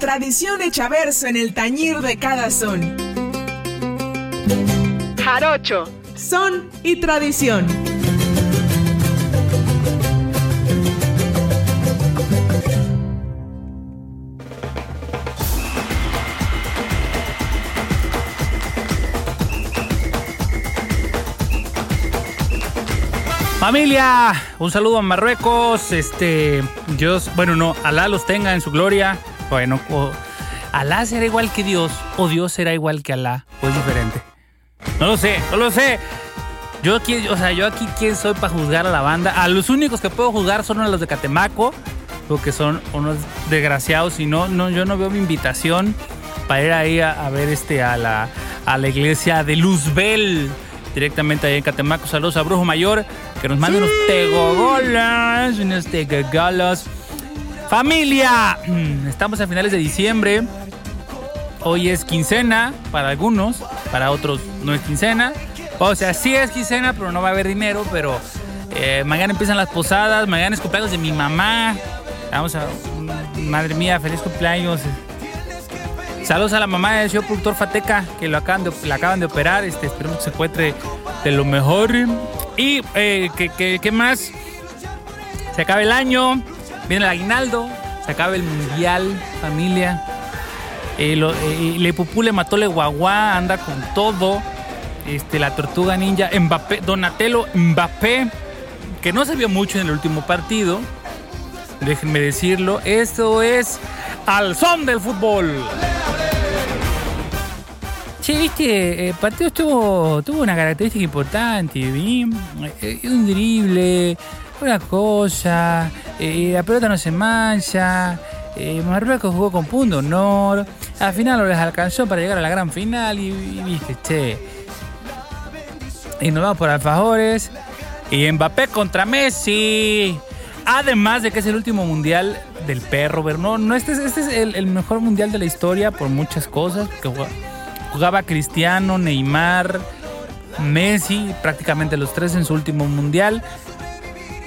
tradición hecha verso en el tañir de cada son. Jarocho, son y tradición. Familia, un saludo a Marruecos. Este, Dios, bueno, no, Alá los tenga en su gloria. Bueno, Alá será igual que Dios o Dios será igual que Alá o es diferente. No lo sé, no lo sé. Yo aquí, o sea, yo aquí quién soy para juzgar a la banda. A los únicos que puedo juzgar son a los de Catemaco, porque son unos desgraciados. Y no, no, yo no veo mi invitación para ir ahí a, ver este a la, a la iglesia de Luzbel directamente ahí en Catemaco. Saludos a Brujo Mayor, que nos manda unos tegogolas, unos tegogolas. Familia, estamos a finales de diciembre. Hoy es quincena para algunos, para otros no es quincena. O sea, sí es quincena, pero no va a haber dinero. Pero eh, mañana empiezan las posadas, mañana es cumpleaños de mi mamá. Vamos a. Madre mía, feliz cumpleaños. Saludos a la mamá del señor productor Fateca, que lo acaban de, la acaban de operar. Este, esperemos que se encuentre de lo mejor. Y eh, ¿qué, más? Se acaba el año, viene el aguinaldo, se acaba el mundial, familia. Eh, eh, le Pupú le mató le guaguá, anda con todo. Este, la tortuga ninja, Mbappé, Donatello Mbappé, que no se vio mucho en el último partido. Déjenme decirlo. Esto es al son del fútbol. Che, viste, el partido tuvo, tuvo una característica importante, bien, eh, un drible, una cosa, eh, la pelota no se mancha, eh, Marruecos jugó con punto honor, al final no les alcanzó para llegar a la gran final y, viste, che. Y nos vamos por alfajores. Y Mbappé contra Messi. Además de que es el último mundial del perro, No, no este, es, este es el, mejor mundial de la historia por muchas cosas. Que Jugaba Cristiano, Neymar, Messi, prácticamente los tres en su último mundial.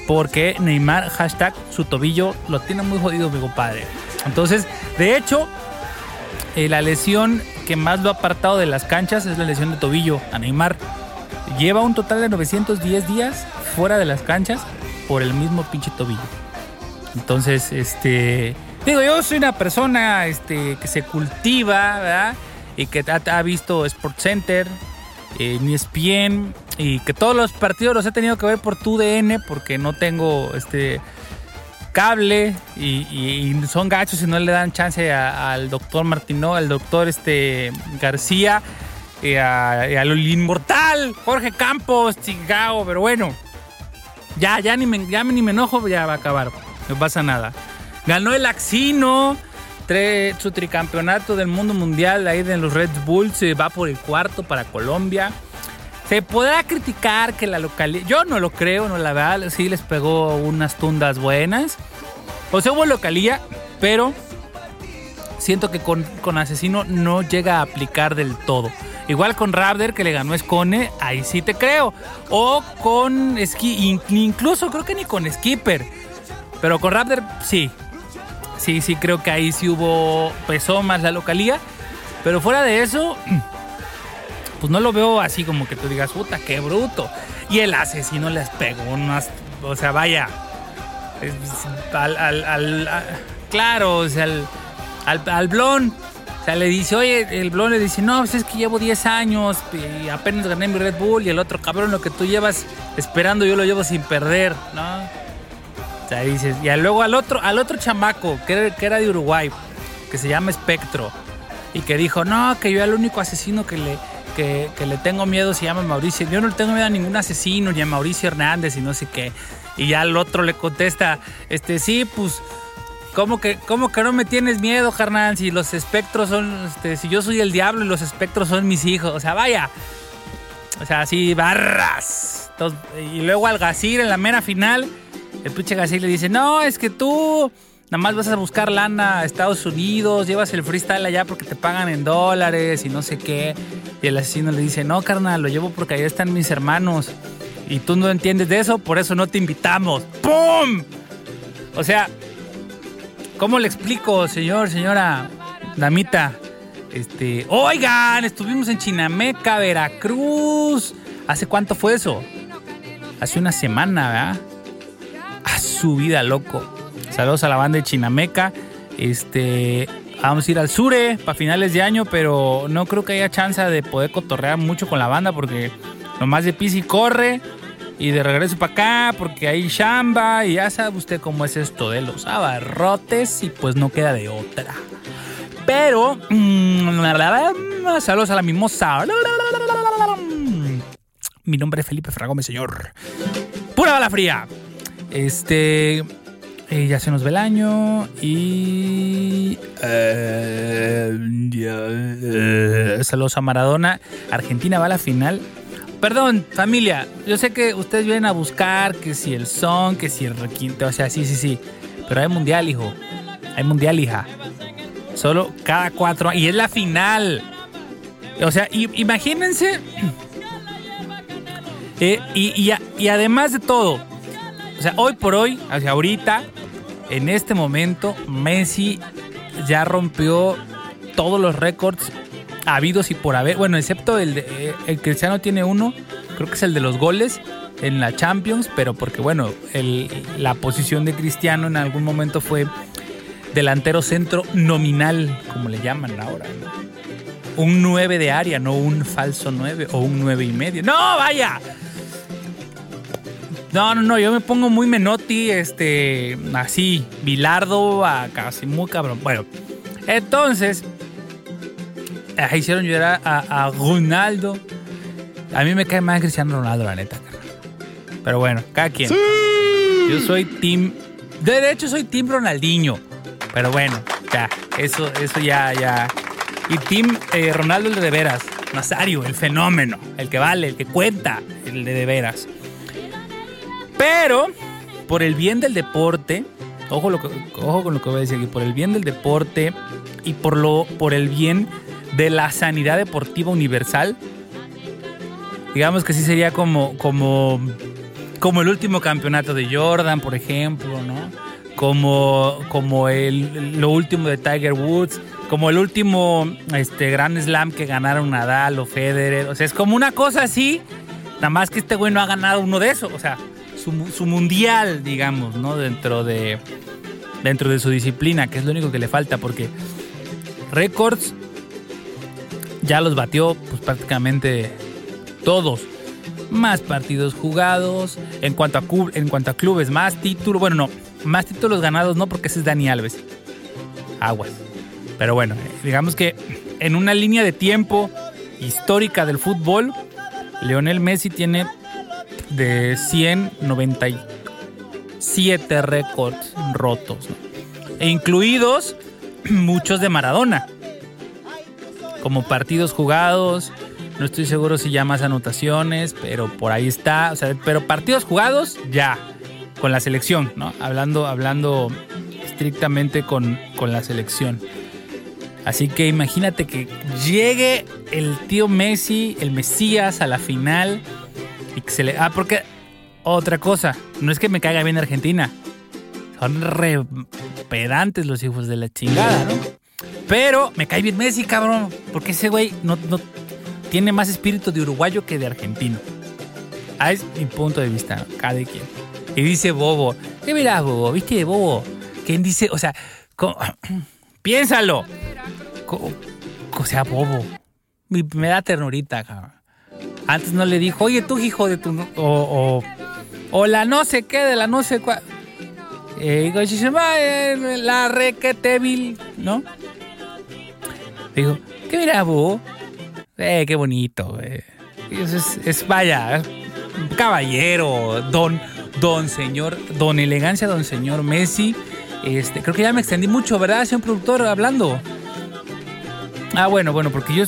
Porque Neymar, hashtag, su tobillo lo tiene muy jodido, mi compadre. Entonces, de hecho, eh, la lesión que más lo ha apartado de las canchas es la lesión de tobillo a Neymar. Lleva un total de 910 días fuera de las canchas por el mismo pinche tobillo. Entonces, este. Digo, yo soy una persona este, que se cultiva, ¿verdad? y que ha, visto Sports Center, eh, ESPN y que todos los partidos los he tenido que ver por tu DN porque no tengo este cable y, son gachos y no le dan chance al doctor Martino, al doctor este García y, al inmortal Jorge Campos, chingao, pero bueno, ya, ya ni me, ya ni me enojo, ya va a acabar, no pasa nada. Ganó el Axino su tricampeonato del mundo mundial ahí de los Red Bulls se va por el cuarto para Colombia. Se podrá criticar que la localidad. Yo no lo creo, no la verdad. Sí les pegó unas tundas buenas. O sea, hubo localía, pero siento que con, Asesino no llega a aplicar del todo. Igual con Raptor que le ganó Escone, ahí sí te creo. O con Ski, incluso creo que ni con Skipper. Pero con Raptor sí, sí, sí, creo que ahí sí hubo, pesó más la localía. Pero fuera de eso, pues no lo veo así como que tú digas, puta, qué bruto. Y el asesino les pegó unas, o sea, vaya, al, claro, o sea, al, al, blon. O sea, le dice, oye, el blon le dice, no, pues es que llevo 10 años y apenas gané mi Red Bull. Y el otro, cabrón, lo que tú llevas esperando, yo lo llevo sin perder, ¿no? Y luego al otro, al otro chamaco, que era, de Uruguay, que se llama Espectro, y que dijo, no, que yo el único asesino que le, que, le tengo miedo se llama Mauricio. Yo no le tengo miedo a ningún asesino, ni a Mauricio Hernández y no sé qué. Y ya el otro le contesta, este, sí, pues, ¿cómo que, cómo que no me tienes miedo, carnal? Si los espectros son, este, si yo soy el diablo y los espectros son mis hijos. O sea, vaya. O sea, así, barras. y luego al Gazir en la mera final el pinche Gassi le dice, no, es que tú nada más vas a buscar lana a Estados Unidos, llevas el freestyle allá porque te pagan en dólares y no sé qué. Y el asesino le dice, no, carnal, lo llevo porque allá están mis hermanos. Y tú no entiendes de eso, por eso no te invitamos. ¡Pum! O sea, ¿cómo le explico, señor, señora? damita. Este, oigan, estuvimos en Chinameca, Veracruz. ¿Hace cuánto fue eso? Hace una semana, ¿verdad? A su vida, loco. Saludos a la banda de Chinameca. Este, vamos a ir al Sure para finales de año, pero no creo que haya chance de poder cotorrear mucho con la banda porque nomás de pis y corre y de regreso para acá porque hay chamba y ya sabe usted cómo es esto de los abarrotes y pues no queda de otra. Pero, mmm, saludos a la mimosa. Mi nombre es Felipe Fragome, señor. Pura bala fría. Este. eh, ya se nos ve el año y. eh, eh, saludos a Maradona. Argentina va a la final. Perdón, familia. Yo sé que ustedes vienen a buscar que si el son, que si el requinte. O sea, sí, sí, sí. Pero hay mundial, hijo. Hay mundial, hija. Solo cada cuatro. Y es la final. O sea, i- imagínense. Eh, y, y y además de todo, sea, hoy por hoy, sea, ahorita, en este momento, Messi ya rompió todos los récords habidos y por haber. Bueno, excepto el de. eh, el Cristiano tiene uno, creo que es el de los goles en la Champions, pero porque, bueno, la posición de Cristiano en algún momento fue delantero centro nominal, como le llaman ahora. ¿no? Un 9 de área, no un falso 9 o un 9 y medio. ¡No, vaya! No, no, no, yo me pongo muy menotti, este, así, bilardo, a casi muy cabrón. Bueno, entonces, ah, hicieron llorar a, a Ronaldo. A mí me cae más Cristiano Ronaldo, la neta. Pero bueno, cada quien. Yo soy Team. De hecho, soy Team Ronaldinho. Pero bueno, ya, eso, eso ya, ya. Y Team eh, Ronaldo, el de de veras. Nazario, el fenómeno. El que vale, el que cuenta, el de de veras. Pero, por el bien del deporte, ojo, con lo que voy a decir aquí, por el bien del deporte y por, lo, por el bien de la sanidad deportiva universal, digamos que sí sería como, como, como el último campeonato de Jordan, por ejemplo, ¿no? Como, como el, lo último de Tiger Woods, como el último este, Grand Slam que ganaron Nadal o Federer. O sea, es como una cosa así, nada más que este güey no ha ganado uno de esos. O sea, su, mu- su mundial, digamos, ¿no? Dentro de, dentro de su disciplina, que es lo único que le falta, porque récords ya los batió pues prácticamente todos. Más partidos jugados, en cuanto a, en cuanto a clubes, más títulos, bueno, no, más títulos ganados no, porque ese es Dani Alves. Aguas. Pero bueno, digamos que en una línea de tiempo histórica del fútbol, Lionel Messi tiene de 197 récords rotos, e incluidos muchos de Maradona, como partidos jugados, no estoy seguro si ya más anotaciones, pero por ahí está, pero partidos jugados ya con la selección, ¿no? Hablando, hablando estrictamente con, con la selección. Así que imagínate que llegue el tío Messi, el Mesías, a la final y que se le. Ah, porque otra cosa, no es que me caiga bien Argentina. Son re pedantes los hijos de la chingada, ¿no? Pero me cae bien Messi, cabrón. Porque ese güey no, tiene más espíritu de uruguayo que de argentino. Ah, es mi punto de vista, cada quien. Y dice Bobo. ¿Qué verás, Bobo? ¿Viste, Bobo? ¿Quién dice? O sea, piénsalo. O sea, Bobo. Me da ternurita, cabrón. Antes no le dijo, oye, tú, hijo de tu... no-", O, o, o la no sé qué, de la no sé cuál. Eh, eh, la requetevil, ¿no? Digo, ¿qué Bobo? Eh, qué bonito, eh. Es, es- vaya, un caballero, don, don señor, don elegancia, don señor Messi. Este, creo que ya me extendí mucho, ¿verdad, señor productor, hablando? Ah, bueno, bueno, porque yo,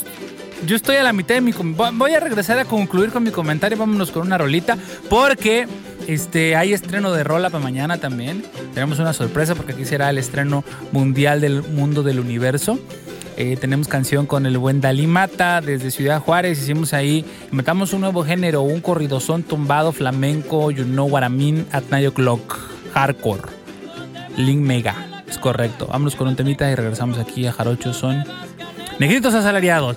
yo estoy a la mitad de mi... Voy a regresar a concluir con mi comentario, vámonos con una rolita, porque este, hay estreno de rola para mañana también. Tenemos una sorpresa porque aquí será el estreno mundial del mundo del universo. Eh, tenemos canción con el buen Dalí Mata desde Ciudad Juárez. Hicimos ahí, metamos un nuevo género, un corridozón tumbado flamenco, you know what I mean, at 9 o'clock, hardcore, Link Mega. Es correcto. Vámonos con un temita y regresamos aquí a Jarocho. Son negritos asalariados.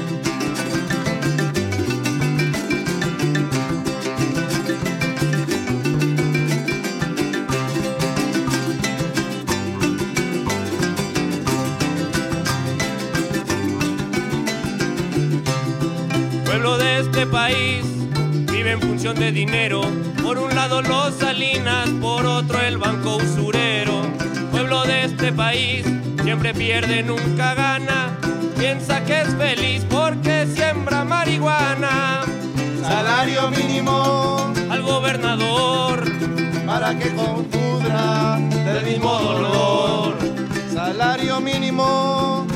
este país vive en función de dinero. Por un lado los Salinas, por otro el banco usurero. Pueblo de este país siempre pierde, nunca gana. Piensa que es feliz porque siembra marihuana. Salario mínimo al gobernador para que confunda del mismo dolor. Salario mínimo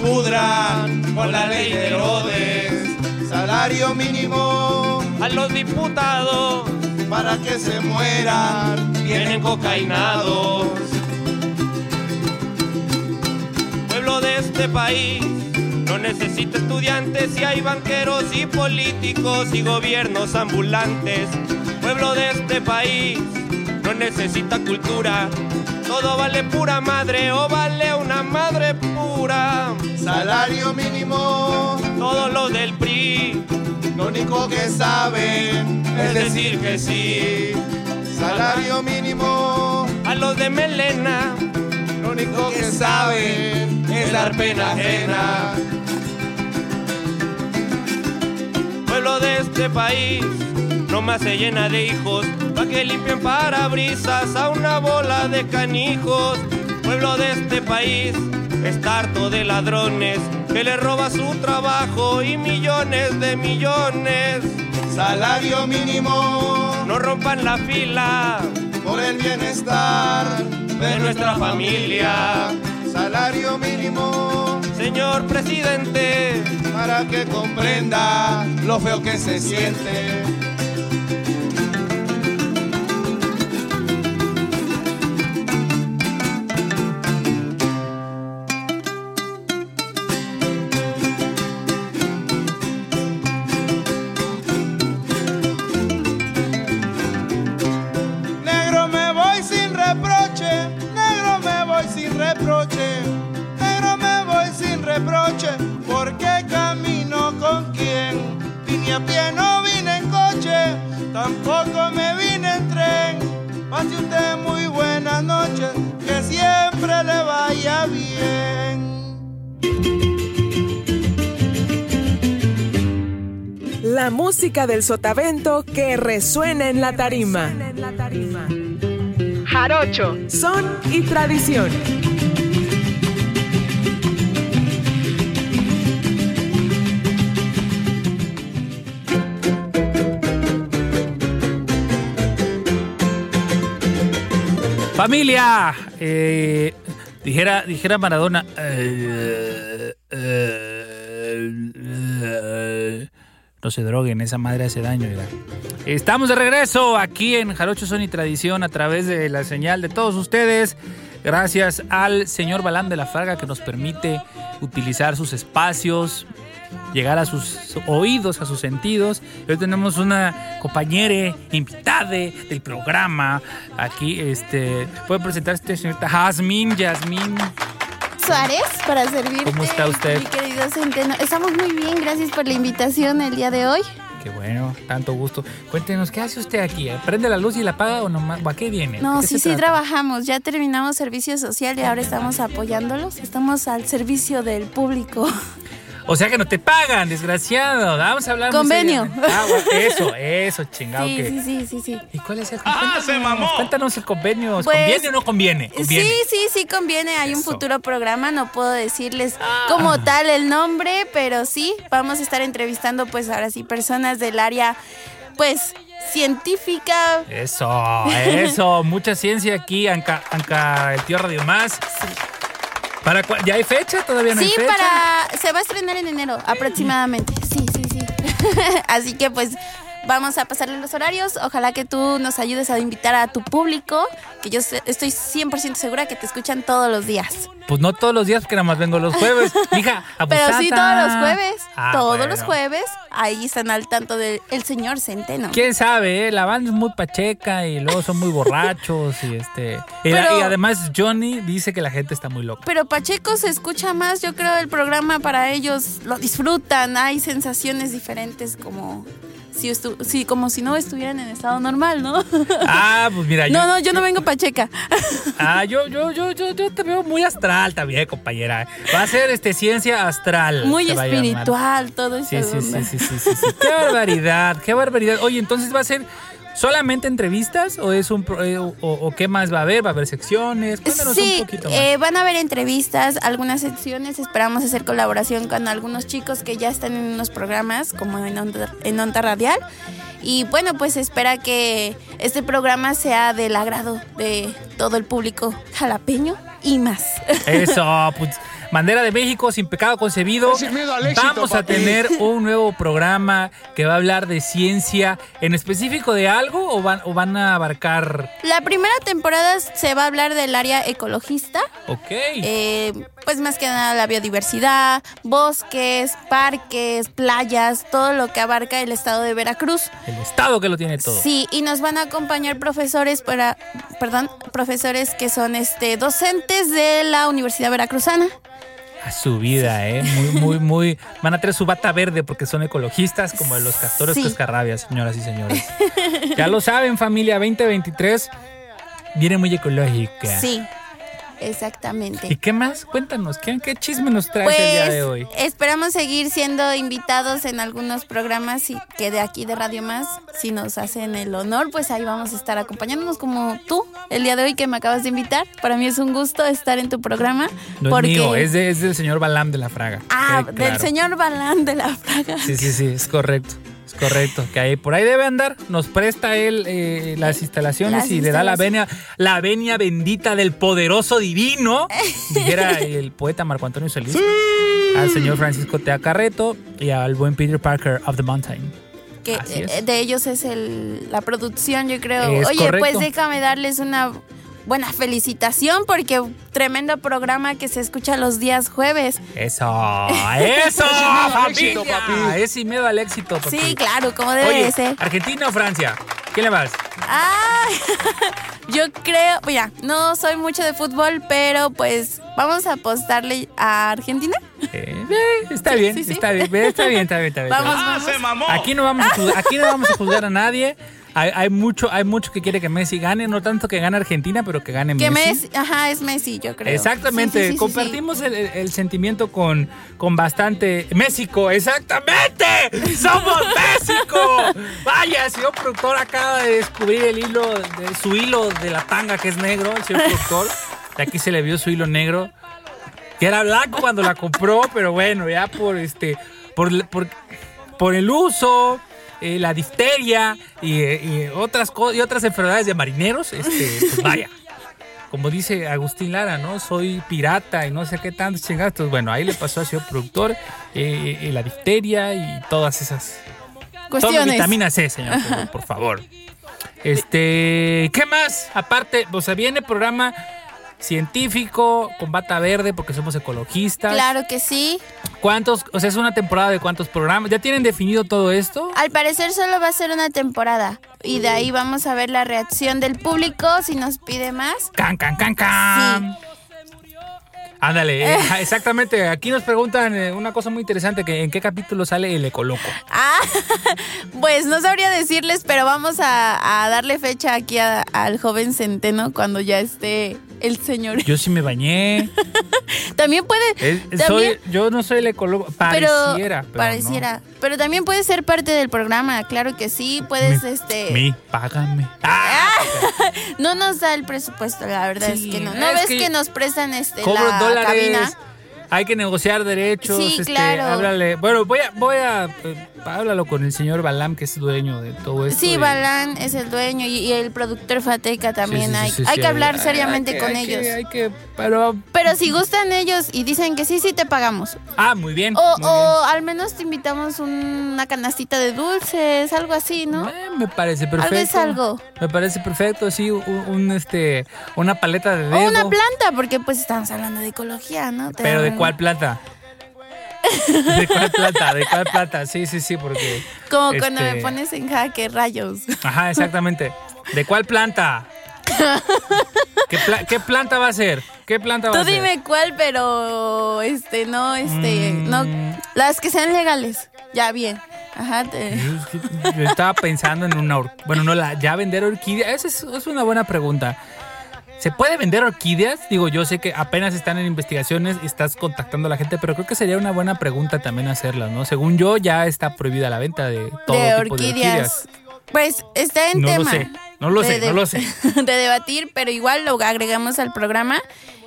pudran con la ley de Herodes. Salario mínimo a los diputados para que se mueran, vienen cocainados. Pueblo de este país no necesita estudiantes y hay banqueros y políticos y gobiernos ambulantes. Pueblo de este país no necesita cultura todo vale pura madre o vale una madre pura. Salario mínimo. Todos los del PRI. Lo único que saben es decir que sí. Salario mínimo. A los de Melena. Lo único que saben es dar pena ajena. Pueblo de este país no más se llena de hijos pa' que limpien parabrisas a una bola de canijos. Pueblo de este país está harto de ladrones que le roba su trabajo y millones de millones. Salario mínimo, no rompan la fila por el bienestar de, nuestra familia. Salario mínimo, señor presidente, para que comprenda lo feo que se siente música del sotavento que resuena en la tarima. Jarocho, son y tradición. Familia, eh, dijera, dijera Maradona. eh, no se droguen, esa madre hace daño. mira. Estamos de regreso aquí en Jarocho Son y Tradición a través de la señal de todos ustedes. Gracias al señor Balán de la Farga que nos permite utilizar sus espacios, llegar a sus oídos, a sus sentidos. Hoy tenemos una compañera invitada del programa aquí. Este, puede presentarse señorita Jasmine, Yasmín. Suárez para servirte. ¿Cómo está usted? Mi querido Centeno. Estamos muy bien, gracias por la invitación el día de hoy. Qué bueno, tanto gusto. Cuéntenos, ¿qué hace usted aquí? ¿Prende la luz y la apaga o nomás? ¿O a qué viene? No, ¿De qué sí, sí, trabajamos. Ya terminamos servicio social y ahora estamos apoyándolos. Estamos al servicio del público. O sea que no te pagan, desgraciado. Vamos a hablar Convenio. Ah, bueno, eso, eso, chingado. Sí, que- sí, sí, sí, sí. ¿Y cuál es el Ah, se mamó. Cuéntanos el convenio. Pues, ¿Conviene o no conviene? Conviene. Sí, sí, sí conviene. Hay un futuro programa, no puedo decirles como tal el nombre, pero sí, vamos a estar entrevistando pues ahora sí personas del área pues científica. Eso, eso. Mucha ciencia aquí, Anca, Anca el tío Radio Más. ¿Para ¿Ya hay fecha? ¿Todavía no Sí, hay fecha? para se va a estrenar en enero aproximadamente. Sí, sí, sí. Así que pues vamos a pasarle los horarios. Ojalá que tú nos ayudes a invitar a tu público, que yo estoy 100% segura que te escuchan todos los días. Pues no todos los días, porque nada más vengo los jueves. Mija, Pero sí todos los jueves, Ah, todos bueno. los jueves, ahí están al tanto del el señor Centeno. ¿Quién sabe? eh? La banda es muy pacheca y luego son muy borrachos y este... Pero- y además Johnny dice que la gente está muy loca. Pero Pacheco se escucha más, yo creo el programa para ellos lo disfrutan, hay sensaciones diferentes como si, estu- si como si no estuvieran en estado normal, ¿no? Ah, pues mira, yo... No, no, yo no vengo Pacheca. Ah, yo, yo, yo, yo, yo te veo muy astral también, compañera. Va a ser este ciencia astral. Muy espiritual, todo eso. Sí, sí, sí. Qué barbaridad, qué barbaridad. Oye, entonces va a ser solamente entrevistas o es un eh, o, o qué más va a haber? ¿Va a haber secciones? Cuéntanos Sí, un poquito más. eh, van a haber entrevistas, algunas secciones, esperamos hacer colaboración con algunos chicos que ya están en unos programas como en Onda, en Onda Radial. Y bueno, pues espera que este programa sea del agrado de todo el público jalapeño y más. Eso, pues. Bandera de México sin pecado concebido. Sin miedo al éxito, Vamos a tener un nuevo programa que va a hablar de ciencia en específico de algo o van, o van a abarcar. La primera temporada se va a hablar del área ecologista, Ok. eh, pues más que nada la biodiversidad, bosques, parques, playas, todo lo que abarca el estado de Veracruz. el Estado que lo tiene todo. Sí, y nos van a acompañar profesores para, perdón, profesores que son este docentes de la Universidad Veracruzana. A su vida, ¿eh? Muy, muy, muy. Van a traer su bata verde porque son ecologistas como los castores Sí. cascarrabias, señoras y señores. ya lo saben, familia 2023. Viene muy ecológica. Sí, ¿Y exactamente. qué más? Cuéntanos, ¿qué, qué chisme nos traes el día de hoy? Pues esperamos seguir siendo invitados en algunos programas y que de aquí de Radio Más, si nos hacen el honor, pues ahí vamos a estar acompañándonos como tú el día de hoy que me acabas de invitar. Para mí es un gusto estar en tu programa. No porque... es mío, es, de- es del señor Balam de la Fraga. Ah, del señor Balán de la Fraga. Sí, sí, sí, es correcto. Es correcto. Que ahí, por ahí debe andar. Nos presta él eh, las instalaciones Las y le da la venia, la venia bendita del poderoso divino. Dijera el poeta Marco Antonio Solís. Al señor Francisco Tea Carreto y al buen Peter Parker of the Mountain. que eh, de ellos es el, la producción, yo creo. Es Oye, correcto. pues déjame darles una buena felicitación porque tremendo programa que se escucha los días jueves. Eso, eso, éxito, familia. papi. Es sin miedo al éxito, papi. Sí, claro, como debe Oye, de ser. ¿Argentina o Francia? ¿Quién le vas? Ay, yo creo, mira, no soy mucho de fútbol, pero pues vamos a apostarle a Argentina. Eh, está bien, sí, sí. está bien, está bien, está bien, está bien. Vamos, ¡Ah, vamos. se mamó! Aquí no vamos a juzgar, aquí no vamos a juzgar a nadie. Hay, hay mucho, hay mucho que quiere que Messi gane, no tanto que gane Argentina, pero que gane Que Messi. Ajá, es Messi, yo creo. Exactamente, Sí, sí, sí, sí, compartimos el sentimiento con, con bastante... México, exactamente, somos México. Vaya, el señor productor acaba de descubrir el hilo, de, su hilo de la tanga que es negro, el señor productor. De aquí se le vio su hilo negro. Que era blanco cuando la compró, pero bueno, ya por este, por, por, por el uso, eh, la difteria y, eh, y otras y otras enfermedades de marineros, este, pues vaya. Como dice Agustín Lara, ¿no? Soy pirata y no sé qué tantos chingados. Bueno, ahí le pasó al señor productor eh, eh, la difteria y todas esas Tome Cuestiones. vitamina C, señor, por, por favor. Este, ¿qué más? Aparte, o sea, viene programa científico con bata verde porque somos ecologistas. Claro que sí. ¿Cuántos? O sea, es una temporada de cuántos programas. ¿Ya tienen definido todo esto? Al parecer solo va a ser una temporada. Y de ahí vamos a ver la reacción del público si nos pide más. Can, can, can, can. Ándale, eh, exactamente. Aquí nos preguntan eh, una cosa muy interesante, que en qué capítulo sale el ecoloco. Ah, pues no sabría decirles, pero vamos a, a darle fecha aquí al joven centeno cuando ya esté el señor. Yo sí me bañé. También puede. Es- también- soy, yo no soy el ecólogo. Pareciera. pero pareciera. Pero también puede ser parte del programa, claro que sí. Puedes, Mi- este. Mi, págame. Ah, No nos da el presupuesto, la verdad Sí, es que no. ¿No es ves que que, nos prestan este la dólares. cabina? Hay que negociar derechos. Sí, este, claro. Háblale. Bueno, voy a, voy a, eh, háblalo con el señor Balam, que es dueño de todo esto. Sí, y- Balán es el dueño y, y el productor Fateca también. Sí, sí, hay sí, hay que hablar hay- seriamente hay que- con hay que- ellos. hay que, pero, Pero si gustan ellos y dicen que sí, sí te pagamos. ah, muy bien. O, muy o al menos te invitamos un- una canastita de dulces, algo así, ¿no? Eh, me parece perfecto. Algo es algo. Me parece perfecto, sí, un, un, este, una paleta de O dedo. una planta, porque pues estamos hablando de ecología, ¿no? Pero ¿de cuál planta? ¿De cuál planta? ¿De cuál planta? Sí, sí, sí, porque... Como cuando este, me pones en jaque rayos. Ajá, exactamente. ¿De cuál planta? ¿Qué, pla- qué planta va a ser? ¿Qué planta va Tú a ser? dime cuál, pero este, no, este, Mm. no, las que sean legales. Ya, bien. Ajá, te- Yo, yo estaba pensando en una... or- Bueno, no, la, ya vender orquídeas. Esa es, es una buena pregunta. ¿Se puede vender orquídeas? Digo, yo sé que apenas están en investigaciones y estás contactando a la gente, pero creo que sería una buena pregunta también hacerlas, ¿no? Según yo, ya está prohibida la venta de todo de tipo orquídeas. de orquídeas. Pues está en No lo tema. sé, no lo sé, de- no lo sé. De debatir, pero igual lo agregamos al programa.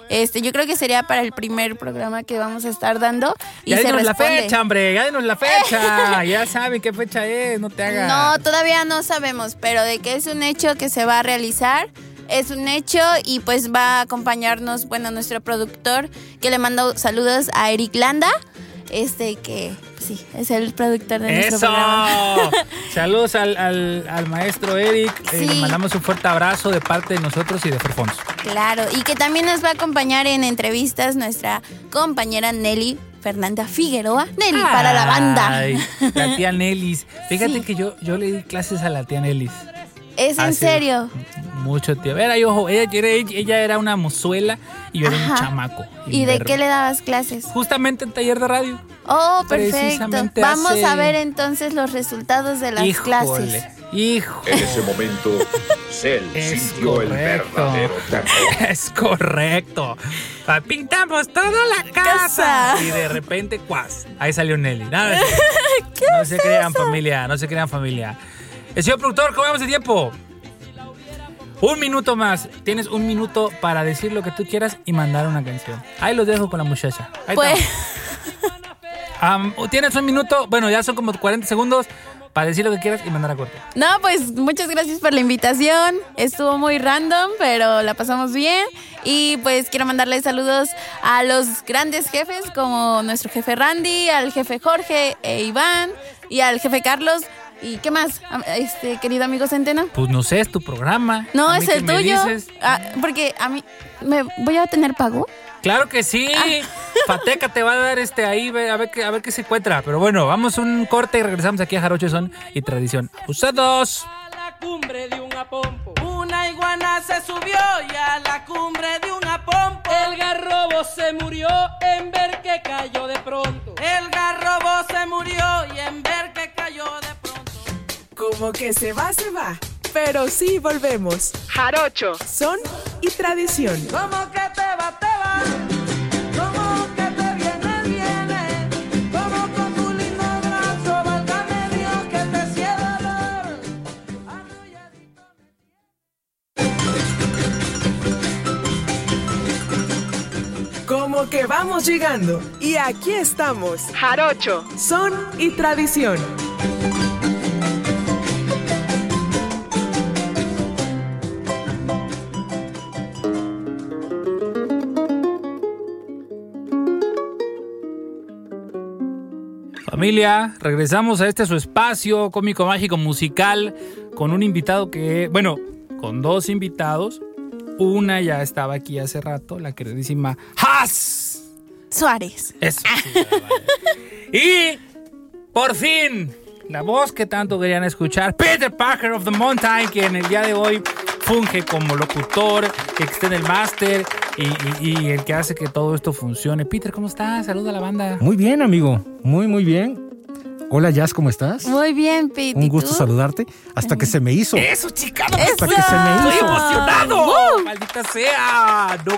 Este, yo creo que sería para el primer programa que vamos a estar dando y Ya se dinos la fecha, hombre, ya dinos la fecha. ya saben qué fecha es, no te hagas. No, todavía no sabemos, pero de que es un hecho que se va a realizar, es un hecho y pues va a acompañarnos, bueno, nuestro productor, que le mando saludos a Eric Landa, este que sí, es el productor de nuestro ¡Eso! programa. Saludos al, al- al maestro Eric. Eh, Sí. le mandamos un fuerte abrazo de parte de nosotros y de Forfons. Claro, y que también nos va a acompañar en entrevistas nuestra compañera Nelly Fernanda Figueroa. Nelly para la banda. La tía Nelis. Fíjate Sí. que yo, yo le di clases a la tía Nelis. ¿Es en Hace serio? Mucho tiempo. Era yo, ojo, ella, era- ella era una mozuela y yo era un chamaco. ¿Y de qué le dabas clases? Justamente en taller de radio. Oh, perfecto. Vamos hace- a ver entonces los resultados de las Híjole, clases. hijo. En ese momento, Cell Es sintió el correcto. verdadero terror. Es correcto. Ah, Pintamos toda la casa. Casa. Y de repente, cuas. Ahí salió Nelly. Nada, no se crean familia, no se crean familia. El señor productor, ¿cómo vamos de tiempo? Un minuto más. Tienes un minuto para decir lo que tú quieras y mandar una canción. Ahí los dejo con la muchacha. Ahí Pues. Am, Tienes un minuto, bueno, ya son como 40 segundos para decir lo que quieras y mandar a corte. no, pues muchas gracias por la invitación. Estuvo muy random, pero la pasamos bien. Y pues quiero mandarle saludos a los grandes jefes, como nuestro jefe Randy, al jefe Jorge e Iván y al jefe Carlos. ¿Y qué más, este querido amigo Centeno? Pues no sé, es tu programa. No, es el tuyo. dices. Ah, porque a mí, ¿me voy a tener pago? Claro que sí. Pateca te va a dar este ahí a ver qué a ver qué se encuentra. Pero bueno, vamos a un corte y regresamos aquí a Jarocho Son y Tradición. Usados. a la cumbre de un apompo. Una iguana se subió y a la cumbre de un apompo. El garrobo se murió en ver que cayó de pronto. El garrobo se murió y en ver Como que se va, se va. pero sí volvemos. Jarocho. Son y tradición. Como que te va, te va. Como que te viene, viene. Como con tu lindo brazo, válgame Dios que te cierra dolor. Como que vamos llegando. Y aquí estamos. Jarocho. Son y tradición. Familia, regresamos a este su espacio cómico, mágico, musical, con un invitado que, bueno, con dos invitados. Una ya estaba aquí hace rato, la queridísima Haas. Suárez. Eso. sí, vale, vale. y por fin, la voz que tanto querían escuchar, Peter Parker of the Mountain, que en el día de hoy funge como locutor, que está en el máster y, y- y el que hace que todo esto funcione. Peter, ¿cómo estás? Saluda a la banda. Muy bien, amigo. Muy, muy bien. Hola, Jazz, ¿cómo estás? Muy bien, Pete. Un ¿y gusto tú? saludarte. Hasta que se me hizo. ¡Eso, chica! ¡No ¡Eso! Hasta que se me ¡Estoy hizo. emocionado! ¡Maldita sea! No,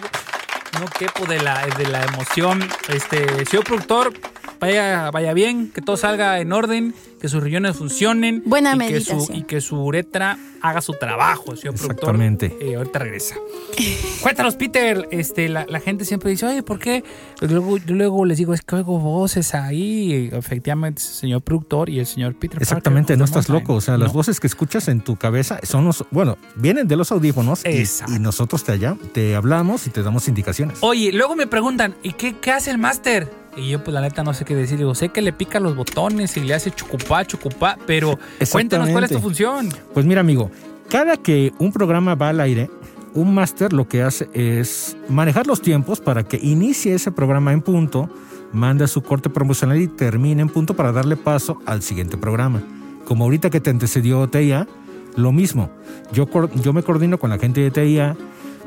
no quepo de la, de la emoción. Este, señor productor, vaya, vaya bien, que todo salga en orden, que sus riñones funcionen. Buena y que, su, y que su uretra haga su trabajo, señor productor. Exactamente. Eh, ahorita regresa. Cuéntanos, Peter. Este, la, la gente siempre dice, oye, ¿por qué? Luego, yo luego les digo, es que oigo voces ahí. Efectivamente, el señor productor y el señor Peter Exactamente, no estás loco. O sea, las voces que escuchas en tu cabeza son los, bueno, vienen de los audífonos y, Exacto. y nosotros te allá, te hablamos y te damos indicaciones. Oye, luego me preguntan, ¿y qué, qué hace el máster? Y yo, pues la neta, no sé qué decir. Digo, sé que le pica los botones y le hace chucupá, chucupá, pero cuéntanos cuál es tu función. Pues mira, amigo, cada que un programa va al aire, un máster lo que hace es manejar los tiempos para que inicie ese programa en punto, mande su corte promocional y termine en punto para darle paso al siguiente programa. Como ahorita que te antecedió TIA, lo mismo. Yo, yo me coordino con la gente de TIA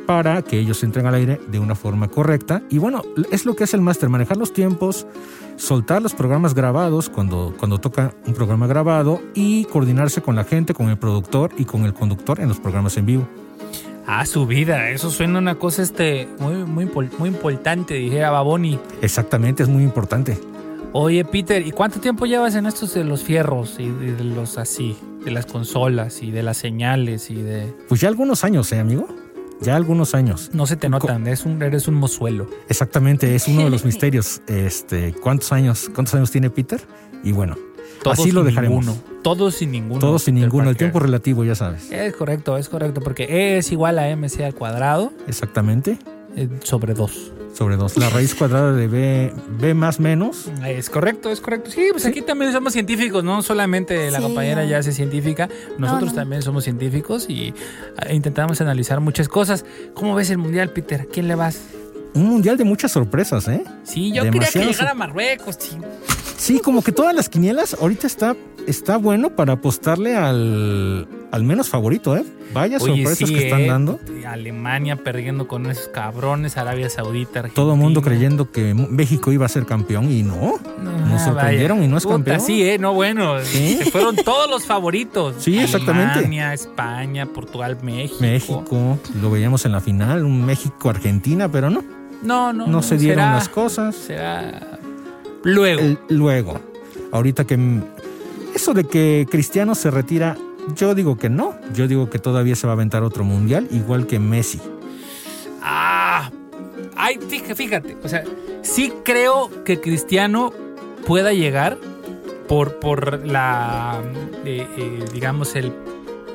para que ellos entren al aire de una forma correcta. Y bueno, es lo que hace el máster, manejar los tiempos, soltar los programas grabados cuando, cuando toca un programa grabado y coordinarse con la gente, con el productor y con el conductor en los programas en vivo. Ah, su vida, eso suena una cosa este, muy, muy, muy importante, dijera Baboni. Exactamente, es muy importante. Oye, Peter, ¿y cuánto tiempo llevas en estos de los fierros y de de los así, de las consolas y de las señales y de... Pues ya algunos años, ¿eh, amigo? Ya algunos años. No se te notan, es un, eres un mozuelo. Exactamente, es uno de los misterios. Este, ¿cuántos años, cuántos años tiene Peter? Y bueno, Todos así lo dejaremos. ninguno. Todos sin ninguno. Todos sin Peter ninguno. El tiempo relativo, ya sabes. Es correcto, es correcto, porque E es igual a MC al cuadrado Exactamente. eh, sobre 2. Sobre dos. La raíz cuadrada de B, B más menos. Es correcto, es correcto. Sí, pues aquí también somos científicos, no solamente la Sí, compañera no. ya es científica, nosotros no. también somos científicos y eh, intentamos analizar muchas cosas. ¿Cómo ves el mundial, Peter? ¿Quién le vas? Un mundial de muchas sorpresas, ¿eh? Sí, yo Demasiado quería que llegara a Marruecos. sí. Sí, como que todas las quinielas ahorita está, está bueno para apostarle al, al menos favorito, ¿eh? Vaya Oye, sorpresas sí, que están eh, dando. Alemania perdiendo con esos cabrones, Arabia Saudita, Argentina. Todo el mundo creyendo que México iba a ser campeón y no. Nos Ah, sorprendieron vaya. y no es Puta, campeón. Sí, eh, no, bueno. ¿Sí? Se fueron todos los favoritos. Sí, exactamente. Alemania, España, Portugal, México. México, lo veíamos en la final, un México-Argentina, pero no, No, no. no se dieron será- las cosas. Será. Luego. El- luego, ahorita que eso de que Cristiano se retira, yo digo que no, yo digo que todavía se va a aventar otro mundial, igual que Messi. Ah. Ay, fíjate. O sea, sí creo que Cristiano pueda llegar por, por la. eh, eh, digamos, el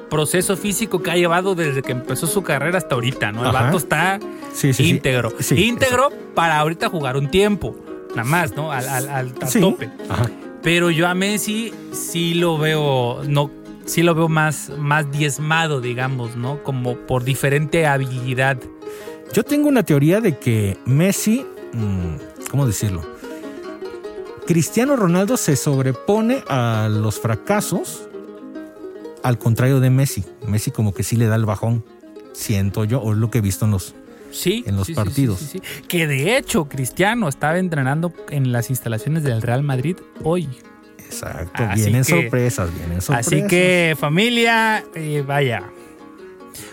proceso físico que ha llevado desde que empezó su carrera hasta ahorita, ¿no? El Ajá. vato está Sí, sí, sí. íntegro. Sí, íntegro para ahorita jugar un tiempo. Nada más, ¿no? Al, al, al- al Sí. tope. Ajá. Pero yo a Messi sí lo veo, no, sí lo veo más, más diezmado, digamos, ¿no? Como por diferente habilidad. Yo tengo una teoría de que Messi, mm, ¿cómo decirlo? Cristiano Ronaldo se sobrepone a los fracasos al contrario de Messi. Messi como que sí le da el bajón, siento yo, o es lo que he visto en los... Sí. En los sí, partidos. sí, sí, sí. Que de hecho Cristiano estaba entrenando en las instalaciones del Real Madrid hoy. Exacto, Así vienen que- sorpresas, vienen sorpresas. Así que, familia, eh, vaya.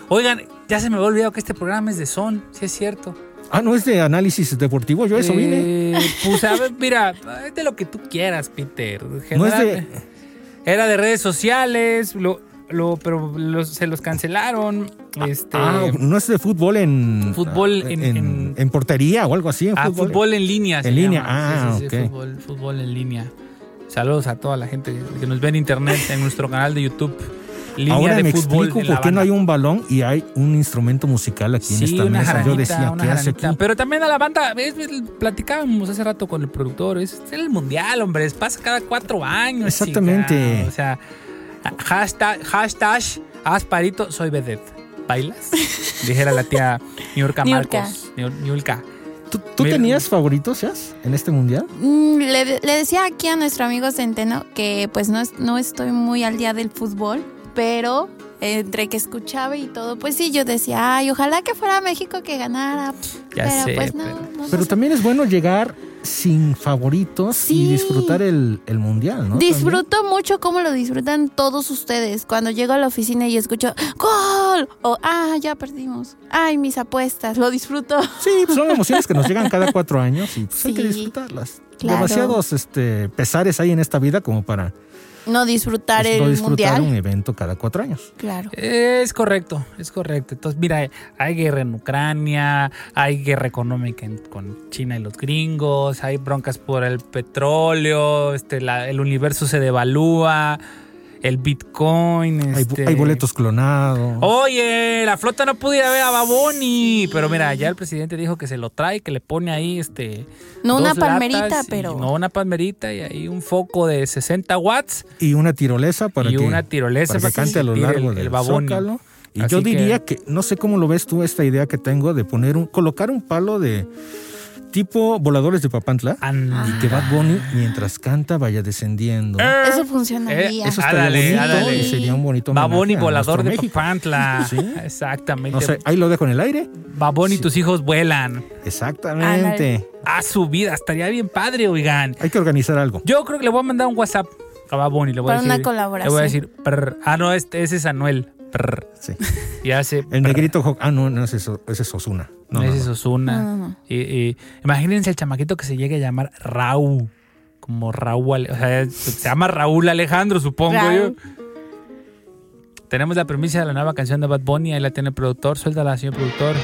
Oigan, ya se me había olvidado que este programa es de son, si es cierto. Ah, no es de análisis deportivo, yo eso vine. Eh, Pues a ver, mira, es de lo que tú quieras, Peter. No es de. General- Era de redes sociales, lo, lo, pero los- se los cancelaron. Este, Ah, no es de fútbol en. Fútbol ah, en- en, en- en portería o algo así. En ah, fútbol, en línea. En línea, llama. ah, Sí, sí, sí, ok. fútbol, fútbol en línea. Saludos a toda la gente que nos ve en internet, en nuestro canal de YouTube. Línea Ahora de me fútbol explico por qué no hay un balón y hay un instrumento musical aquí en esta una mesa. jaranita, Yo decía, una ¿qué hace aquí? Pero también a la banda, platicábamos hace rato con el productor, es el mundial, hombre, es- pasa cada cuatro años. Exactamente. chica. O sea, hashtag, hashtag, asparito, soy vedette. ¿Bailas? Dijera la tía Niurka. Marcos. Niur- Niurka. ¿Tú, tú Mira. tenías favoritos, Yas, en este mundial? Mm, Le, le decía aquí a nuestro amigo Centeno que pues no, no estoy muy al día del fútbol, pero entre que escuchaba y todo, pues sí, yo decía, ay, ojalá que fuera México que ganara. Ya pero sé, pues no, pero- no, no Pero sé. también es bueno llegar sin favoritos Sí. y disfrutar el, el mundial, ¿no? Disfruto mucho como lo disfrutan todos ustedes. Cuando llego a la oficina y escucho ¡Gol! O ¡Ah, ya perdimos! ¡Ay, mis apuestas! Lo disfruto. Sí, pues son emociones que nos llegan cada cuatro años y pues hay que disfrutarlas. Claro. Demasiados este, pesares hay en esta vida como para No disfrutar pues, el no disfrutar mundial. un evento cada cuatro años. Claro. Es correcto, es correcto. Entonces, mira, hay guerra en Ucrania, hay guerra económica en- con China y los gringos, hay broncas por el petróleo, este, la- el universo se devalúa, el Bitcoin. Hay, este- hay boletos clonados. Oye, la flota no pudo ir a ver a Baboni, pero mira, ya el presidente dijo que se lo trae, que le pone ahí este. No dos una palmerita, pero. No una palmerita y ahí un foco de 60 watts Y una tirolesa para y que, una tirolesa para que para que cante a lo largo el- del el Baboni. Zócalo. Y Así yo que- diría que, no sé cómo lo ves tú, esta idea que tengo de poner un, colocar un palo de tipo voladores de Papantla y que Bad Bunny mientras canta vaya descendiendo. Eso funcionaría. Eh, Eso estaría bonito ándale. y sería un bonito Baboni a volador de México. Papantla. Sí. Exactamente. No sé, ahí lo dejo en el aire. Baboni y tus hijos vuelan. Exactamente. A su vida. Estaría bien padre, oigan. Hay que organizar algo. Yo creo que le voy a mandar un WhatsApp a Baboni. Le voy Para a una decir, colaboración. Le voy a decir, prr. ah, no, este, ese es Anuel. Prr. Sí. Y hace. El negrito Hawk- Ah, no, no es eso, ese es Osuna. No, no, ese no. es Ozuna. No. Y, y imagínense el chamaquito que se llegue a llamar Raúl. Como Raúl. O sea, se llama Raúl Alejandro, supongo Raúl. yo. Tenemos la premisa de la nueva canción de Bad Bunny. Ahí la tiene el productor. Suéltala, señor productor.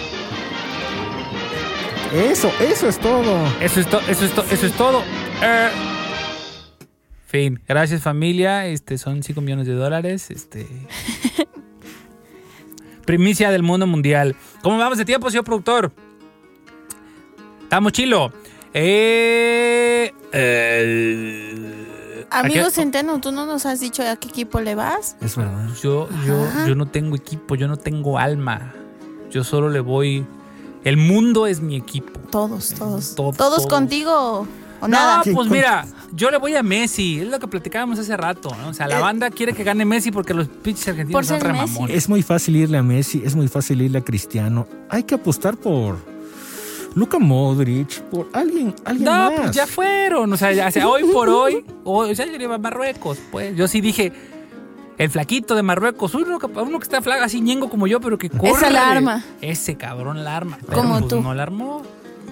Eso, eso es todo. Eso es, to- eso es, to- eso es todo. Eh. Fin. Gracias, familia. Este, son 5 millones de dólares. Este. Primicia del mundo mundial. ¿Cómo vamos de tiempo, señor productor? Estamos chilo. Eh, eh, Amigo ¿a qué- Centeno, ¿tú no nos has dicho a qué equipo le vas? Es verdad. Yo, yo, yo no tengo equipo, yo no tengo alma. Yo solo le voy. El mundo es mi equipo. Todos, todos. Todo- todos todos. contigo o No, nada. ¿Quién pues mira, yo le voy a Messi. Es lo que platicábamos hace rato. ¿no? O sea, la Eh. banda quiere que gane Messi porque los pinches argentinos Por son ser Messi. remamones. Es muy fácil irle a Messi, es muy fácil irle a Cristiano. Hay que apostar por Luka Modric, por alguien, alguien No, más. pues ya fueron. O sea, ya, o sea, hoy por hoy, hoy, o sea, yo le iba a Marruecos. Pues yo sí dije, el flaquito de Marruecos, uno que, uno que está flaco así ñengo como yo, pero que corre. Esa la arma. Ese cabrón la arma. Pero, Como pues, tú. No la armó.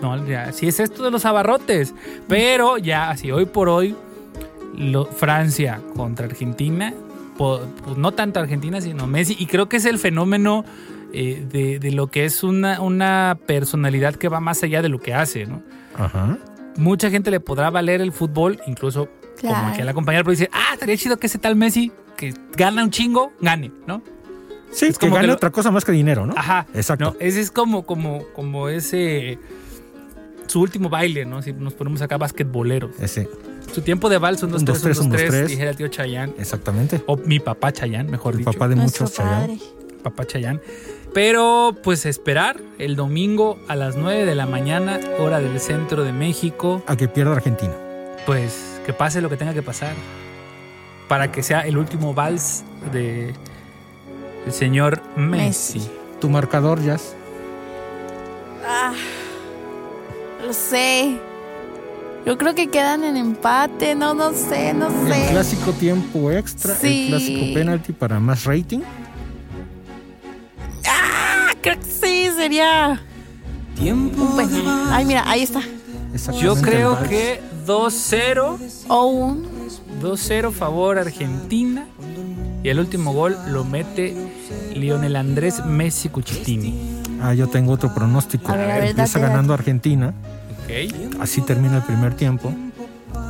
No, ya, sí es esto de los abarrotes. Pero ya, así hoy por hoy, lo- Francia contra Argentina, po- pues no tanto Argentina, sino Messi. Y creo que es el fenómeno eh, de, de lo que es una, una personalidad que va más allá de lo que hace, ¿no? Ajá. mucha gente le podrá valer el fútbol, incluso como Claro. aquí a la compañera, pero dice, ah, estaría chido que ese tal Messi, que gana un chingo, gane, ¿no? Sí, Es que como gane que lo- otra cosa más que dinero, ¿no? Ajá. Exacto. No, ese es como, como, como ese, su último baile, ¿no? Si nos ponemos acá basquetboleros. Ese, Su tiempo de vals, un, dos, Un, tres, tres, un, dos, tres, tres. dijera el tío Chayán. exactamente. O mi papá Chayán, mejor El dicho. papá de muchos, Chayanne. padre. Papá Chayán. Pero pues esperar el domingo a las 9 de la mañana, hora del centro de México. A que pierda Argentina. pues que pase lo que tenga que pasar para que sea el último vals de el señor Messi. Messi. Tu marcador, Jazz. 'Ah, lo sé. Yo creo que quedan en empate, no, no sé, no El sé. clásico tiempo extra, Sí. el clásico penalti para más rating. Ah, creo que sí, sería. Bueno, ay, mira, ahí está. Yo creo el que 2-0. O un. 2-0 favor Argentina. Y el último gol lo mete Lionel Andrés Messi Cuchitini. Ah, yo tengo otro pronóstico. Ver, Empieza date, ganando Argentina. Así termina el primer tiempo.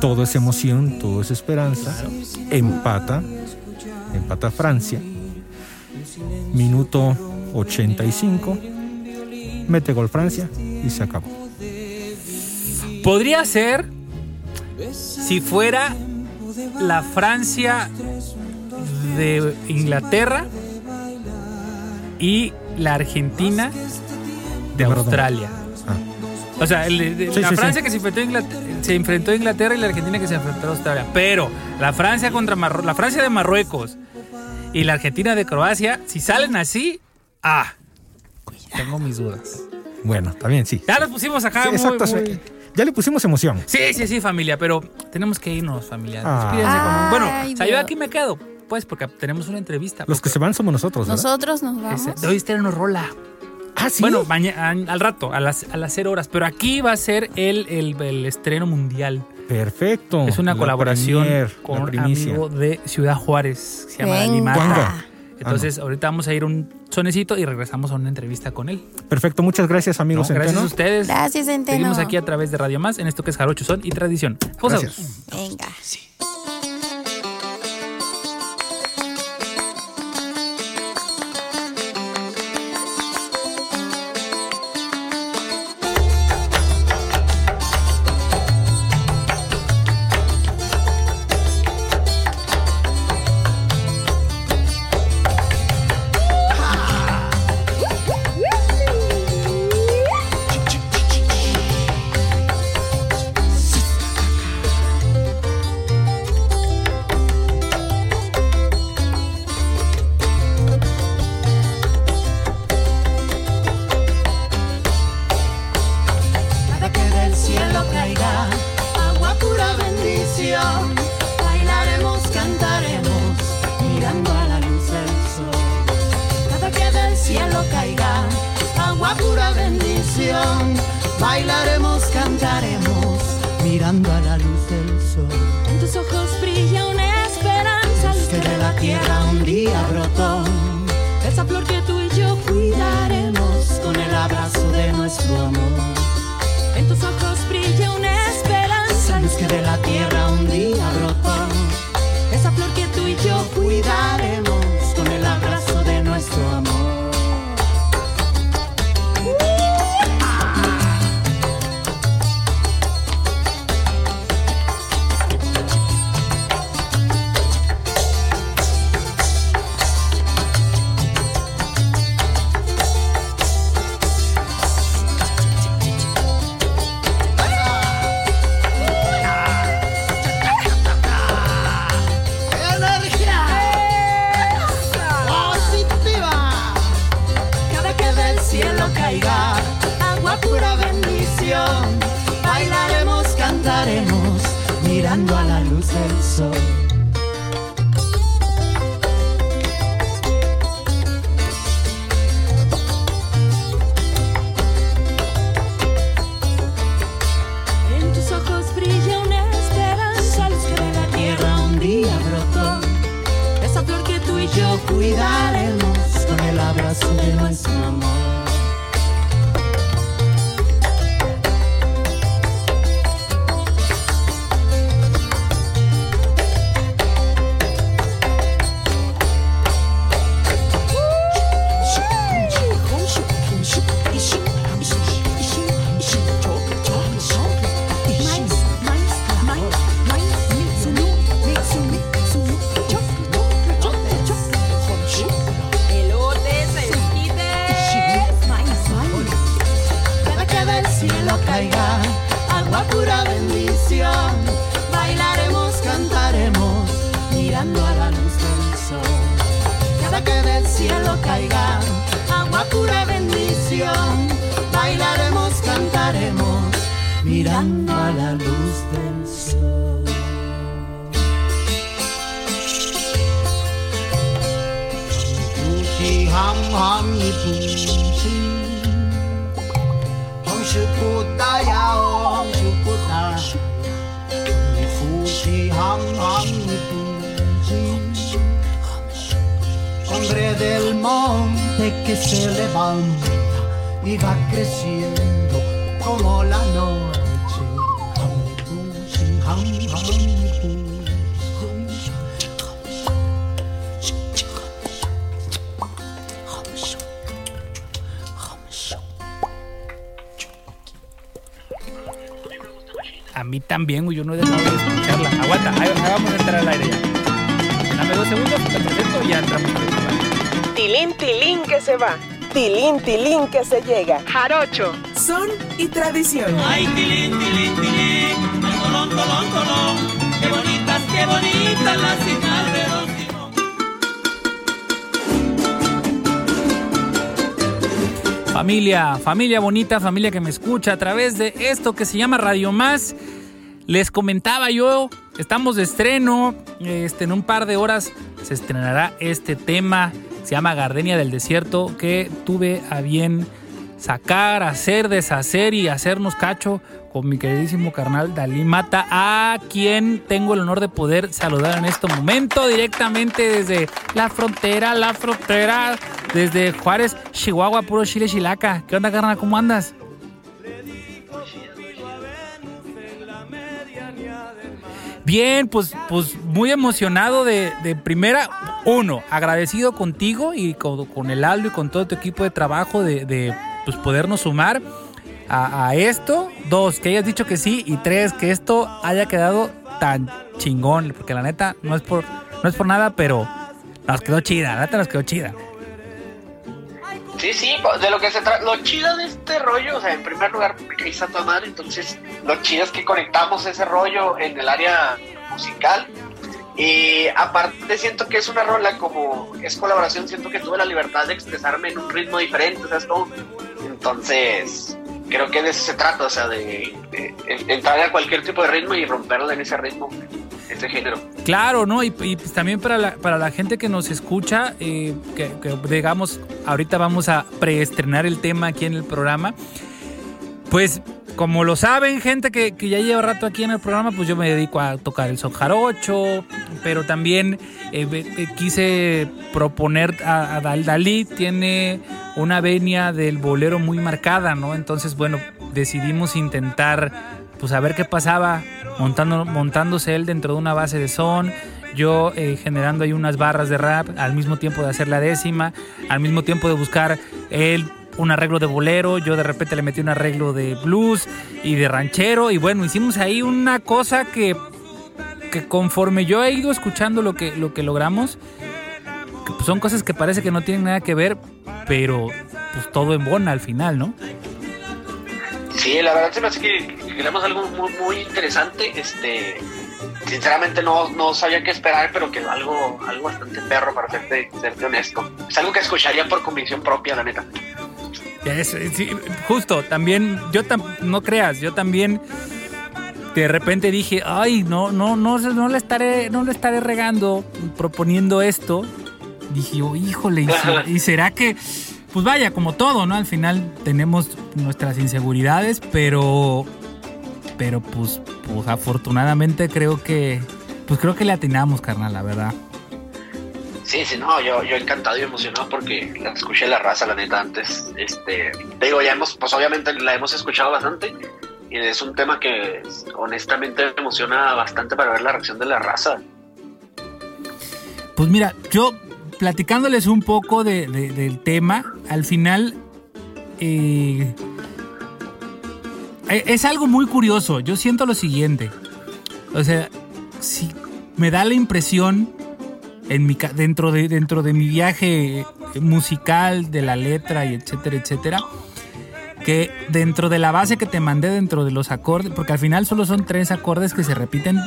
Todo es emoción, todo es esperanza. Empata. Empata Francia. Minuto 85. Mete gol Francia y se acabó. Podría ser si fuera la Francia de Inglaterra y la Argentina de. Australia. Ah, O sea, el Sí, la sí, Francia sí. que se enfrentó, a Inglaterra, se enfrentó a Inglaterra y la Argentina que se enfrentó a Australia. Pero la Francia contra la Francia de Marruecos y la Argentina de Croacia, si salen así, ah, tengo mis dudas. bueno, también sí. Ya los pusimos acá Sí, muy, exacto, muy- sí. Ya le pusimos emoción. Sí, sí, sí, familia, pero tenemos que irnos, familia. Ah. Despídense con un- Bueno, Ay, o sea, yo aquí me quedo, pues, porque tenemos una entrevista. Los que se van somos nosotros, ¿verdad? Nosotros nos vamos. Ese- Hoy nos rola. Ah, sí. Bueno, mañana, al rato, a las, a las 0 horas. Pero aquí va a ser el, el, el estreno mundial. Perfecto. es una La colaboración premier, con un amigo de Ciudad Juárez. Se llama Dani Venga. Mata. ¿Cuándo? Entonces, ahorita vamos a ir un sonecito y regresamos a una entrevista con él. Perfecto, muchas gracias ¿no? amigos Gracias a ustedes. Gracias, Centeno. Seguimos aquí a través de Radio Más en esto que es Jarocho Son y Tradición. Pausa. Gracias. Venga. Cada bailaremos, cantaremos, mirando a la luz del sol. En tus ojos brilla una esperanza, luz Que de la tierra un día brotó, esa flor que tú y yo cuidaremos. con el abrazo de nuestro amor. En tus ojos brilla una esperanza, Luz que de la tierra un día brotó. Brotó, esa flor que tú y yo cuidaremos con el abrazo de nuestro amor. A mí también, güey, yo no he dejado de escucharla. Aguanta, ahí, ahí vamos a entrar al aire ya. Dame dos segundos, te presento y ya entramos. Tilín, tilín que se va. Tilín, tilín que se llega. Jarocho. Son y tradición. Ay, tilín, tilín, tilín, ay, tolón, tolón, tolón. Qué bonitas, qué bonitas las Familia, familia bonita, familia que me escucha a través de esto que se llama Radio Más. Les comentaba yo, estamos de estreno, este, en un par de horas se estrenará este tema, se llama Gardenia del Desierto, que tuve a bien sacar, hacer, deshacer y hacernos cacho con mi queridísimo carnal Dalí Mata, a quien tengo el honor de poder saludar en este momento directamente desde la frontera, la frontera, desde Juárez, Chihuahua, puro Chile, Chilaca. ¿Qué onda, carnal? ¿Cómo andas? Bien, pues, pues muy emocionado de, primera, uno, agradecido contigo y con, el Aldo y con todo tu equipo de trabajo de, pues, podernos sumar a, esto. Dos, que hayas dicho que sí. Y tres, que esto haya quedado tan chingón. Porque la neta, no es por, no es por nada, pero nos quedó chida. La neta nos quedó chida. Sí, sí, de lo que se trata. Lo chido de este rollo, o sea, en primer lugar, porque ahí está tu madre, entonces lo chido es que conectamos ese rollo en el área musical. Y aparte siento que es una rola como es colaboración, siento que tuve la libertad de expresarme en un ritmo diferente, ¿sabes cómo? Entonces, creo que de eso se trata, o sea, de, entrar a cualquier tipo de ritmo y romperlo en ese ritmo, ese género. Claro, ¿no? Y, y pues también para la, para la gente que nos escucha, eh, que, que, digamos, ahorita vamos a preestrenar el tema aquí en el programa. Pues como lo saben, gente que, ya lleva rato aquí en el programa, pues yo me dedico a tocar el son jarocho, pero también eh, eh, quise proponer a, a Dal Dalí, tiene una venia del bolero muy marcada, ¿no? Entonces, bueno, decidimos intentar, pues a ver qué pasaba montando, montándose él dentro de una base de son, yo eh, generando ahí unas barras de rap, al mismo tiempo de hacer la décima, al mismo tiempo de buscar él un arreglo de bolero, yo de repente le metí un arreglo de blues y de ranchero y bueno, hicimos ahí una cosa que, que conforme yo he ido escuchando lo que, lo que logramos, que son cosas que parece que no tienen nada que ver, pero pues todo en bona al final, ¿no? Sí, la verdad se me hace que, que queremos algo muy, muy interesante, este sinceramente no, no sabía qué esperar, pero que algo, algo bastante perro para serte, serte honesto. Es algo que escucharía por convicción propia, la neta. Es, sí, justo, también, yo tam, no creas, yo también de repente dije, ay, no, no, no, no le estaré, no le estaré regando proponiendo esto. Dije, oh, híjole, ¿y, ¿y será que, pues vaya, como todo, ¿no? Al final tenemos nuestras inseguridades, pero, pero pues, pues afortunadamente creo que, pues creo que le atinamos, carnal, la verdad. Sí, sí, no, yo, yo encantado y emocionado porque la escuché la raza, la neta, antes. Este, te digo, ya hemos, pues obviamente la hemos escuchado bastante y es un tema que honestamente me emociona bastante para ver la reacción de la raza. Pues mira, yo platicándoles un poco de, de, del tema, al final eh, es algo muy curioso. Yo siento lo siguiente. O sea, si me da la impresión en mi, dentro, de, dentro de mi viaje musical, de la letra y etcétera, etcétera, que dentro de la base que te mandé, dentro de los acordes, porque al final solo son tres acordes que se repiten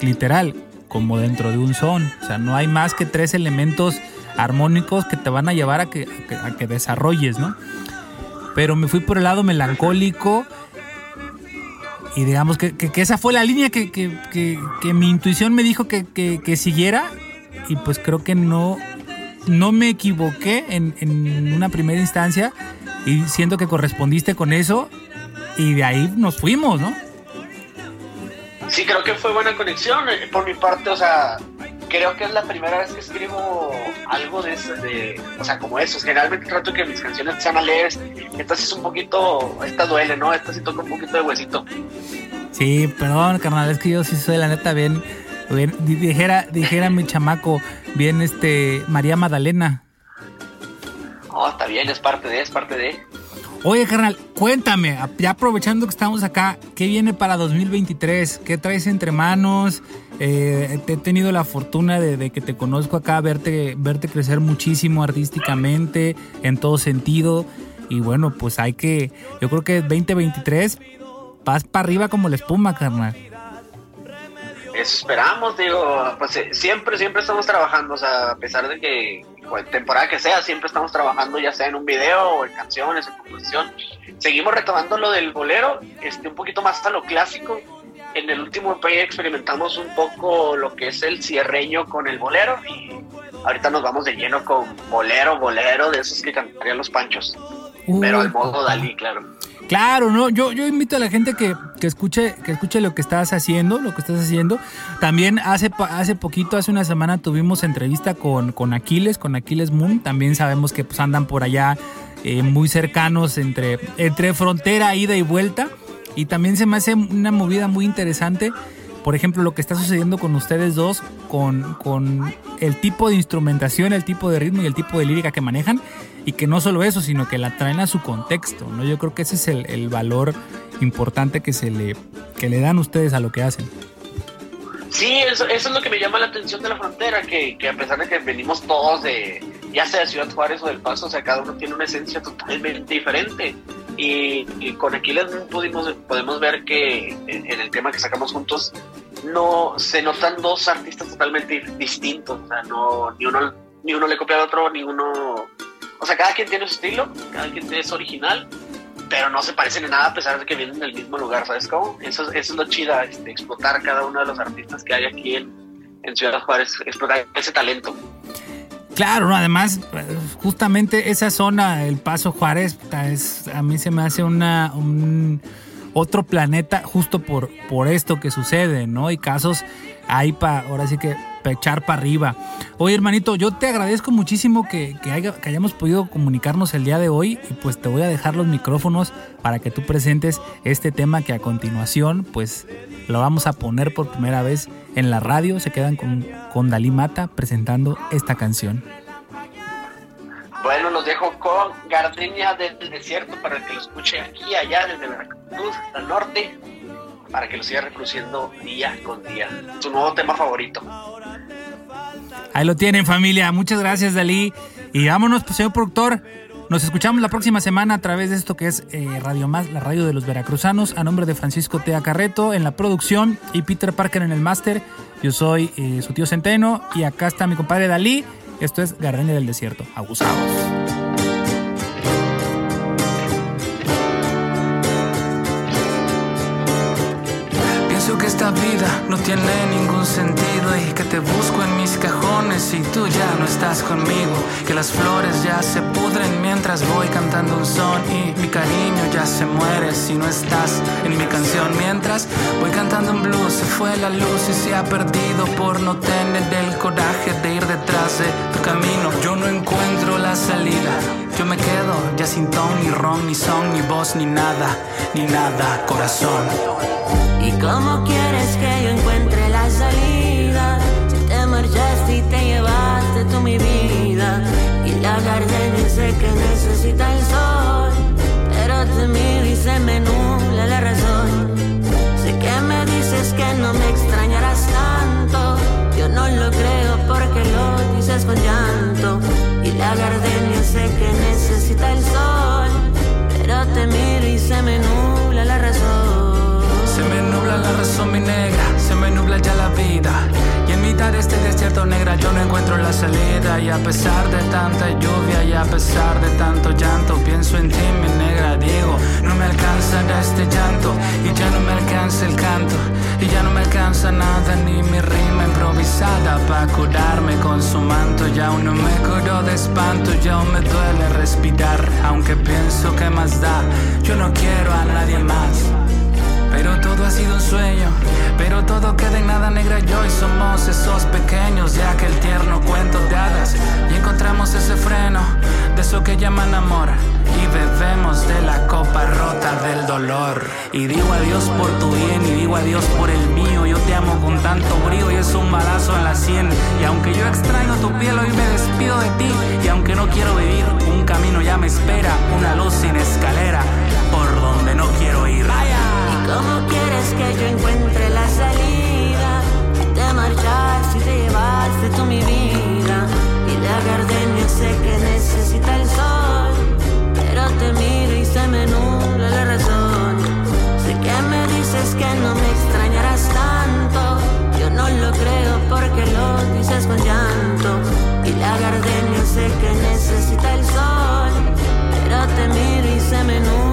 literal, como dentro de un son. O sea, no hay más que tres elementos armónicos que te van a llevar a que, a que, a que desarrolles, ¿no? Pero me fui por el lado melancólico y digamos que, que, esa fue la línea que, que mi intuición me dijo que, siguiera y pues creo que no no me equivoqué en, en una primera instancia y siento que correspondiste con eso y de ahí nos fuimos, ¿no? Sí, creo que fue buena conexión. eh, Por mi parte, o sea, creo que es la primera vez que escribo algo de, ese- de o sea, como eso. Generalmente trato que mis canciones sean alegres. Entonces es un poquito, esta duele, ¿no? Esta sí toca un poquito de huesito. Sí, perdón, carnal, es que yo sí soy la neta bien, bien- di- dijera, dijera mi chamaco, bien este María Magdalena. No, está bien, es parte de, es parte de. Oye, carnal, cuéntame, ya aprovechando que estamos acá, ¿qué viene para 2023? ¿Qué traes entre manos? Eh, he tenido la fortuna de, que te conozco acá, verte, verte crecer muchísimo artísticamente, en todo sentido. Y bueno, pues hay que, yo creo que 2023 vas para arriba como la espuma, carnal. Esperamos, digo, pues eh, siempre, siempre estamos trabajando, o sea, a pesar de que cual temporada que sea, siempre estamos trabajando ya sea en un video o en canciones, en composición. Seguimos retomando lo del bolero, este, un poquito más a lo clásico. En el último EP experimentamos un poco lo que es el cierreño con el bolero y ahorita nos vamos de lleno con bolero, bolero, de esos que cantarían los panchos. Pero al modo Dalí, claro. Claro, no, yo, yo invito a la gente que, que escuche, que escuche lo que estás haciendo, lo que estás haciendo. También hace, hace poquito, hace una semana tuvimos entrevista con, con Aquiles, con Aquiles Moon. También sabemos que pues, andan por allá eh, muy cercanos entre, entre frontera, ida y vuelta. Y también se me hace una movida muy interesante. Por ejemplo, lo que está sucediendo con ustedes dos, con, con el tipo de instrumentación, el tipo de ritmo y el tipo de lírica que manejan. Y que no solo eso, sino que la traen a su contexto, ¿no? Yo creo que ese es el, el valor importante que se le, que le dan ustedes a lo que hacen. Sí, eso, eso es lo que me llama la atención de la frontera, que, que a pesar de que venimos todos de, ya sea de Ciudad Juárez o del Paso, o sea, cada uno tiene una esencia totalmente diferente. Y, y con Aquiles pudimos, podemos ver que en, en el tema que sacamos juntos, no se notan dos artistas totalmente distintos, o sea, no, ni uno, ni uno le copia al otro, ni uno, o sea, cada quien tiene su estilo, cada quien es original, pero no se parecen en nada a pesar de que vienen del mismo lugar, ¿sabes cómo? Eso, es- eso es lo chida, este, explotar cada uno de los artistas que hay aquí en, Ciudad Juárez, explotar ese talento. Claro, ¿no? además, justamente esa zona, el Paso Juárez, a mí se me hace una, un otro planeta justo por, por esto que sucede, ¿no? Y casos ahí para, ahora sí que echar para arriba. Oye, hermanito, yo te agradezco muchísimo que, que, haya- que hayamos podido comunicarnos el día de hoy y pues te voy a dejar los micrófonos para que tú presentes este tema que a continuación pues lo vamos a poner por primera vez en la radio. Se quedan con, con Dalí Mata presentando esta canción. Bueno, los dejo con Gardenia del Desierto para que lo escuche aquí allá, desde Veracruz hasta el norte, para que lo siga reproduciendo día con día. Su nuevo tema favorito. Ahí lo tienen familia. Muchas gracias Dalí. Y vámonos, pues, señor productor. Nos escuchamos la próxima semana a través de esto que es eh, Radio Más, la radio de los veracruzanos, a nombre de Francisco Tea Carreto en la producción y Peter Parker en el máster. Yo soy eh, su tío Centeno y acá está mi compadre Dalí. Esto es Gardenia del Desierto. Abusados. Que esta vida no tiene ningún sentido y que te busco en mis cajones y tú ya no estás conmigo. Que las flores ya se pudren mientras voy cantando un son y mi cariño ya se muere si no estás en mi canción. Mientras voy cantando un blues, se fue la luz y se ha perdido por no tener el coraje de ir detrás de tu camino. Yo no encuentro la salida. Yo me quedo ya sin ton, ni ron, ni son, ni voz, ni nada, ni nada, corazón. ¿Y cómo quieres que yo encuentre la salida? Si te marchaste y te llevaste tú mi vida. Y la gardenia sé que necesita el sol. Pero te miro y se me nubla la razón. Sé que me dices que no me extrañarás tanto. Yo no lo creo porque lo dices con llanto. Y la gardenia sé que necesita el sol. Pero te miro y se me nubla razón mi negra, se me nubla ya la vida. Y en mitad de este desierto negra yo no encuentro la salida. Y a pesar de tanta lluvia y a pesar de tanto llanto, pienso en ti mi negra, digo, no me alcanza este llanto. Y ya no me alcanza el canto, y ya no me alcanza nada, ni mi rima improvisada. para curarme con su manto. Ya aún no me curo de espanto, ya aún me duele respirar. Aunque pienso que más da, yo no quiero a nadie más. Pero todo ha sido un sueño, pero todo queda en nada negra yo y somos esos pequeños de aquel tierno cuento de hadas. Y encontramos ese freno de eso que llaman amor y bebemos de la copa rota del dolor. Y digo adiós por tu bien y digo adiós por el mío. Yo te amo con tanto brío y es un balazo en la sien. Y aunque yo extraño tu piel, hoy me despido de ti. Y aunque no quiero vivir, un camino ya me espera, una luz sin escalera por donde no quiero ir. ¿Y cómo quieres que yo encuentre la salida? Te marchaste, si te llevaste tú mi vida. Y la gardenia sé que necesita el sol. Pero te miro y se me nubla la razón. Sé que me dices que no me extrañarás tanto. Yo no lo creo porque lo dices con llanto. Y la gardenia sé que necesita el sol. Pero te miro y se me nubla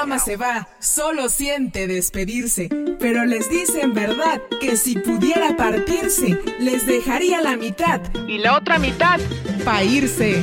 programa se va, solo siente despedirse, pero les dice en verdad que si pudiera partirse, les dejaría la mitad. Y la otra mitad. Pa' irse.